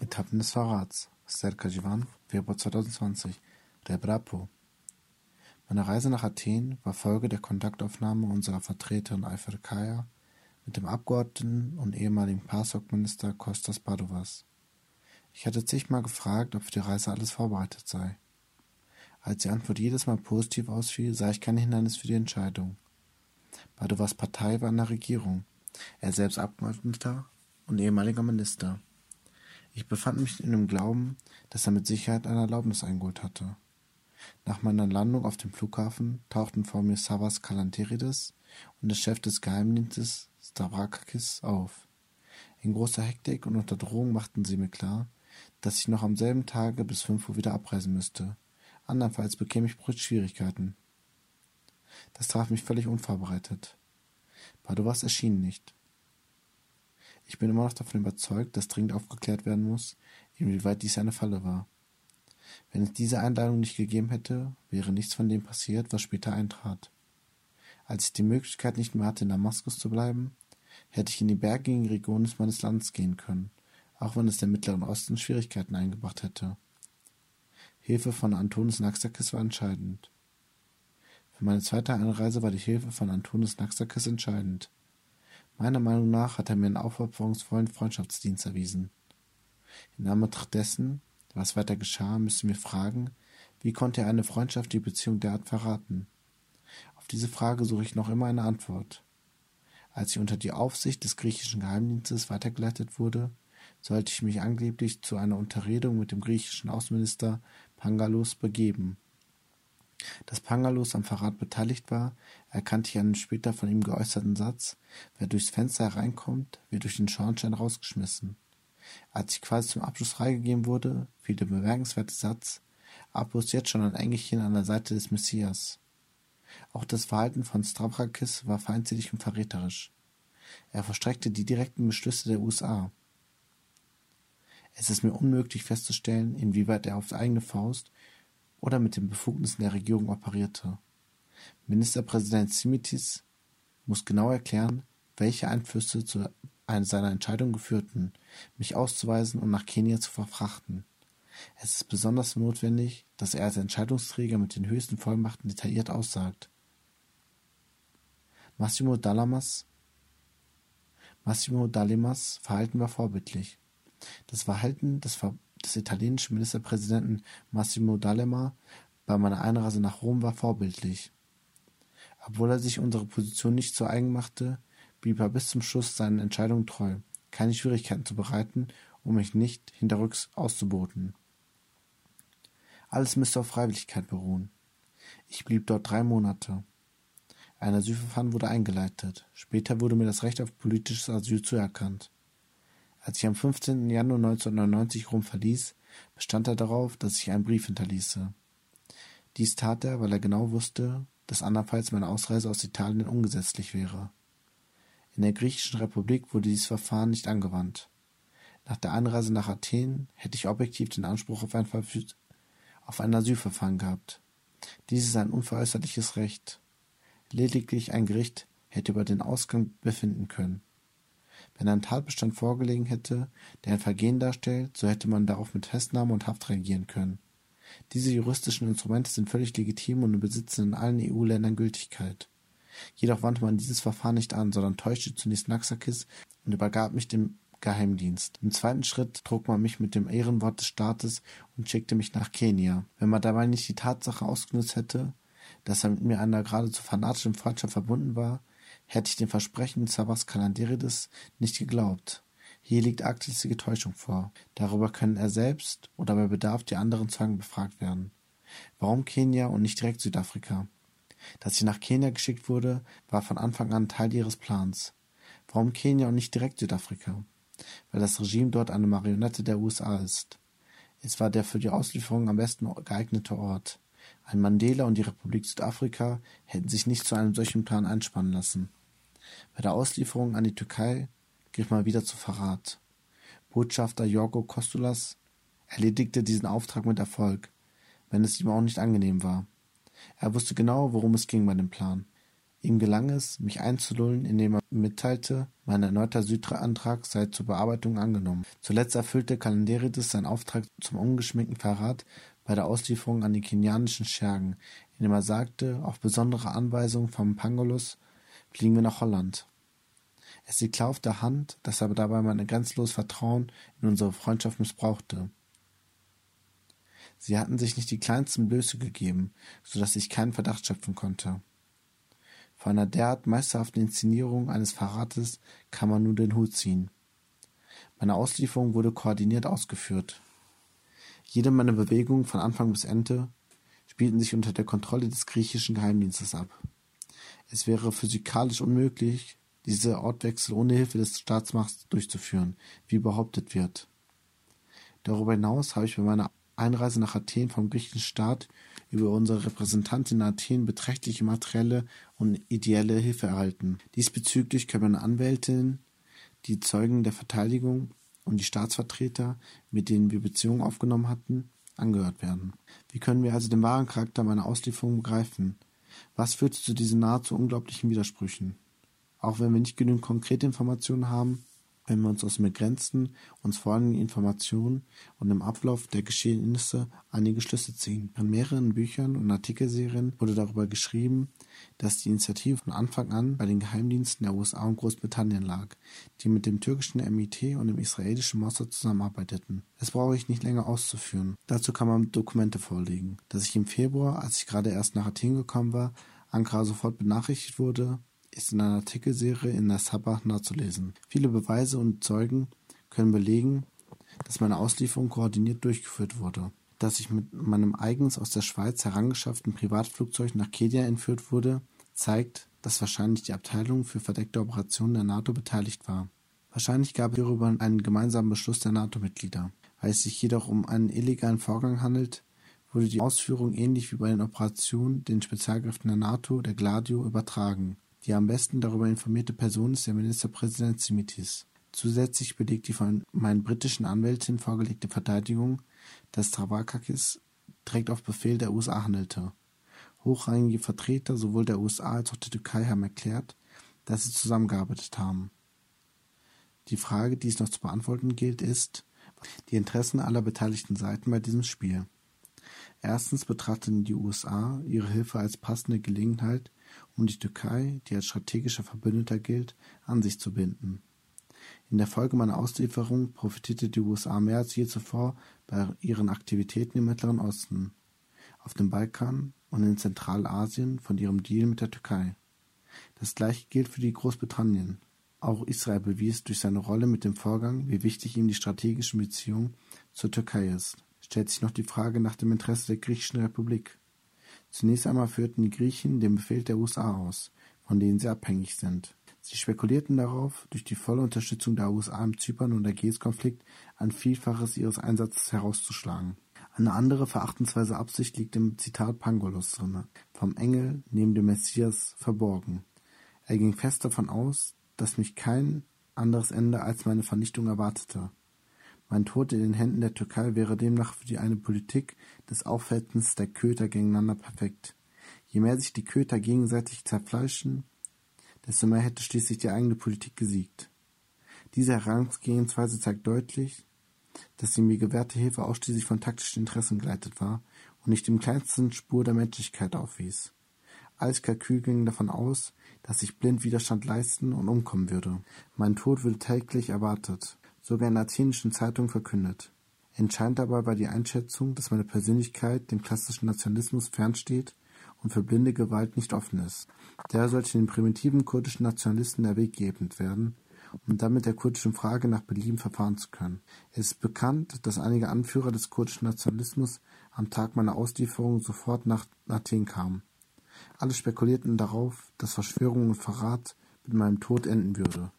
Etappen des Verrats. Serkajivan, Februar 2020. Rebrapo. Meine Reise nach Athen war Folge der Kontaktaufnahme unserer Vertreterin Ayfer Kaya mit dem Abgeordneten und ehemaligen PASOK-Minister Kostas Padovas. Ich hatte zigmal gefragt, ob für die Reise alles vorbereitet sei. Als die Antwort jedes Mal positiv ausfiel, sah ich kein Hindernis für die Entscheidung. Padovas Partei war in der Regierung, er selbst Abgeordneter und ehemaliger Minister. Ich befand mich in dem Glauben, dass er mit Sicherheit eine Erlaubnis eingeholt hatte. Nach meiner Landung auf dem Flughafen tauchten vor mir Savas Kalanterides und der Chef des Geheimdienstes Stavrakakis auf. In großer Hektik und unter Drohung machten sie mir klar, dass ich noch am selben Tage bis fünf Uhr wieder abreisen müsste. Andernfalls bekäme ich Schwierigkeiten. Das traf mich völlig unvorbereitet. Padovas erschien nicht. Ich bin immer noch davon überzeugt, dass dringend aufgeklärt werden muss, inwieweit dies eine Falle war. Wenn es diese Einladung nicht gegeben hätte, wäre nichts von dem passiert, was später eintrat. Als ich die Möglichkeit nicht mehr hatte, in Damaskus zu bleiben, hätte ich in die bergigen Regionen meines Landes gehen können, auch wenn es dem Mittleren Osten Schwierigkeiten eingebracht hätte. Hilfe von Antonis Naxakis war entscheidend. Für meine zweite Einreise war die Hilfe von Antonis Naxakis entscheidend. Meiner Meinung nach hat er mir einen aufopferungsvollen Freundschaftsdienst erwiesen. In Anbetracht dessen, was weiter geschah, müssen wir fragen, wie konnte er eine freundschaftliche Beziehung derart verraten? Auf diese Frage suche ich noch immer eine Antwort. Als ich unter die Aufsicht des griechischen Geheimdienstes weitergeleitet wurde, sollte ich mich angeblich zu einer Unterredung mit dem griechischen Außenminister Pangalos begeben. Dass Pangalos am Verrat beteiligt war, erkannte ich an dem später von ihm geäußerten Satz, wer durchs Fenster hereinkommt, wird durch den Schornstein rausgeschmissen. Als ich quasi zum Abschluss freigegeben wurde, fiel der bemerkenswerte Satz, Apus jetzt schon ein Engelchen an der Seite des Messias. Auch das Verhalten von Stavrakis war feindselig und verräterisch. Er verstreckte die direkten Beschlüsse der USA. Es ist mir unmöglich festzustellen, inwieweit er auf eigene Faust oder mit den Befugnissen der Regierung operierte. Ministerpräsident Simitis muss genau erklären, welche Einflüsse zu seiner Entscheidung geführten, mich auszuweisen und nach Kenia zu verfrachten. Es ist besonders notwendig, dass er als Entscheidungsträger mit den höchsten Vollmachten detailliert aussagt. Massimo Dalamas Massimo Dalemas Verhalten war vorbildlich. Das Verhalten des Ver des italienischen Ministerpräsidenten Massimo D'Alema bei meiner Einreise nach Rom war vorbildlich. Obwohl er sich unsere Position nicht zu eigen machte, blieb er bis zum Schluss seinen Entscheidungen treu, keine Schwierigkeiten zu bereiten, um mich nicht hinterrücks auszuboten. Alles müsste auf Freiwilligkeit beruhen. Ich blieb dort drei Monate. Ein Asylverfahren wurde eingeleitet. Später wurde mir das Recht auf politisches Asyl zuerkannt. Als ich am 15. Januar 1999 Rom verließ, bestand er darauf, dass ich einen Brief hinterließe. Dies tat er, weil er genau wusste, dass andernfalls meine Ausreise aus Italien ungesetzlich wäre. In der griechischen Republik wurde dieses Verfahren nicht angewandt. Nach der Einreise nach Athen hätte ich objektiv den Anspruch auf ein, auf ein Asylverfahren gehabt. Dies ist ein unveräußerliches Recht. Lediglich ein Gericht hätte über den Ausgang befinden können. Wenn ein Tatbestand vorgelegen hätte, der ein Vergehen darstellt, so hätte man darauf mit Festnahme und Haft reagieren können. Diese juristischen Instrumente sind völlig legitim und besitzen in allen EU-Ländern Gültigkeit. Jedoch wandte man dieses Verfahren nicht an, sondern täuschte zunächst Naxakis und übergab mich dem Geheimdienst. Im zweiten Schritt trug man mich mit dem Ehrenwort des Staates und schickte mich nach Kenia. Wenn man dabei nicht die Tatsache ausgenutzt hätte, dass er mit mir einer geradezu fanatischen Freundschaft verbunden war, hätte ich dem Versprechen Savas Kalanderides nicht geglaubt. Hier liegt arglistige Täuschung vor. Darüber können er selbst oder bei Bedarf die anderen Zeugen befragt werden. Warum Kenia und nicht direkt Südafrika? Dass ich nach Kenia geschickt wurde, war von Anfang an Teil ihres Plans. Warum Kenia und nicht direkt Südafrika? Weil das Regime dort eine Marionette der USA ist. Es war der für die Auslieferung am besten geeignete Ort. Ein Mandela und die Republik Südafrika hätten sich nicht zu einem solchen Plan einspannen lassen. Bei der Auslieferung an die Türkei griff man wieder zu Verrat. Botschafter Jorgo Kostulas erledigte diesen Auftrag mit Erfolg, wenn es ihm auch nicht angenehm war. Er wusste genau, worum es ging bei dem Plan. Ihm gelang es, mich einzulullen, indem er mitteilte, mein erneuter Südra-Antrag sei zur Bearbeitung angenommen. Zuletzt erfüllte Kalenderidis seinen Auftrag zum ungeschminkten Verrat bei der Auslieferung an die kenianischen Schergen, indem er sagte, auf besondere Anweisung vom Pangolus fliegen wir nach Holland. Es liegt klar auf der Hand, dass er dabei mein grenzenloses Vertrauen in unsere Freundschaft missbrauchte. Sie hatten sich nicht die kleinsten Blöße gegeben, so dass ich keinen Verdacht schöpfen konnte. Vor einer derart meisterhaften Inszenierung eines Verrates kann man nur den Hut ziehen. Meine Auslieferung wurde koordiniert ausgeführt. Jede meiner Bewegungen von Anfang bis Ende spielten sich unter der Kontrolle des griechischen Geheimdienstes ab. Es wäre physikalisch unmöglich, diese Ortwechsel ohne Hilfe des Staatsmachts durchzuführen, wie behauptet wird. Darüber hinaus habe ich bei meiner Einreise nach Athen vom griechischen Staat über unsere Repräsentantin in Athen beträchtliche materielle und ideelle Hilfe erhalten. Diesbezüglich können meine Anwältin, die Zeugen der Verteidigung und die Staatsvertreter, mit denen wir Beziehungen aufgenommen hatten, angehört werden. Wie können wir also den wahren Charakter meiner Auslieferung begreifen? Was führte zu diesen nahezu unglaublichen Widersprüchen? Auch wenn wir nicht genügend konkrete Informationen haben, wenn wir uns aus den begrenzten, uns vorhandenen Informationen und dem Ablauf der Geschehnisse einige Schlüsse ziehen. In mehreren Büchern und Artikelserien wurde darüber geschrieben, dass die Initiative von Anfang an bei den Geheimdiensten der USA und Großbritannien lag, die mit dem türkischen MIT und dem israelischen Mossad zusammenarbeiteten. Das brauche ich nicht länger auszuführen. Dazu kann man Dokumente vorlegen. Dass ich im Februar, als ich gerade erst nach Athen gekommen war, Ankara sofort benachrichtigt wurde, ist in einer Artikelserie in der Sabah nachzulesen. Viele Beweise und Zeugen können belegen, dass meine Auslieferung koordiniert durchgeführt wurde. Dass ich mit meinem eigens aus der Schweiz herangeschafften Privatflugzeug nach Kenia entführt wurde, zeigt, dass wahrscheinlich die Abteilung für verdeckte Operationen der NATO beteiligt war. Wahrscheinlich gab es hierüber einen gemeinsamen Beschluss der NATO-Mitglieder. Weil es sich jedoch um einen illegalen Vorgang handelt, wurde die Ausführung ähnlich wie bei den Operationen den Spezialkräften der NATO, der Gladio, übertragen. Die am besten darüber informierte Person ist der Ministerpräsident Simitis. Zusätzlich belegt die von meinen britischen Anwältin vorgelegte Verteidigung, dass Stavrakakis direkt auf Befehl der USA handelte. Hochrangige Vertreter sowohl der USA als auch der Türkei haben erklärt, dass sie zusammengearbeitet haben. Die Frage, die es noch zu beantworten gilt, ist die Interessen aller beteiligten Seiten bei diesem Spiel. Erstens betrachteten die USA ihre Hilfe als passende Gelegenheit, um die Türkei, die als strategischer Verbündeter gilt, an sich zu binden. In der Folge meiner Auslieferung profitierte die USA mehr als je zuvor bei ihren Aktivitäten im Mittleren Osten, auf dem Balkan und in Zentralasien von ihrem Deal mit der Türkei. Das gleiche gilt für die Großbritannien. Auch Israel bewies durch seine Rolle mit dem Vorgang, wie wichtig ihm die strategische Beziehung zur Türkei ist. Stellt sich noch die Frage nach dem Interesse der griechischen Republik. Zunächst einmal führten die Griechen den Befehl der USA aus, von denen sie abhängig sind. Sie spekulierten darauf, durch die volle Unterstützung der USA im Zypern- und Ägäis-Konflikt ein Vielfaches ihres Einsatzes herauszuschlagen. Eine andere verachtensweise Absicht liegt im Zitat Pangolos drinne, vom Engel neben dem Messias verborgen. Er ging fest davon aus, dass mich kein anderes Ende als meine Vernichtung erwartete. Mein Tod in den Händen der Türkei wäre demnach für die eine Politik des Aufhetzens der Köter gegeneinander perfekt. Je mehr sich die Köter gegenseitig zerfleischen, desto mehr hätte schließlich die eigene Politik gesiegt. Diese Herangehensweise zeigt deutlich, dass die mir gewährte Hilfe ausschließlich von taktischen Interessen geleitet war und nicht im kleinsten Spur der Menschlichkeit aufwies. Alles Kalkül ging davon aus, dass ich blind Widerstand leisten und umkommen würde. Mein Tod würde täglich erwartet sogar in athenischen Zeitungen verkündet. Entscheidend dabei war die Einschätzung, dass meine Persönlichkeit dem klassischen Nationalismus fernsteht und für blinde Gewalt nicht offen ist. Daher sollte den primitiven kurdischen Nationalisten der Weg geebnet werden, um damit der kurdischen Frage nach Belieben verfahren zu können. Es ist bekannt, dass einige Anführer des kurdischen Nationalismus am Tag meiner Auslieferung sofort nach Athen kamen. Alle spekulierten darauf, dass Verschwörung und Verrat mit meinem Tod enden würde.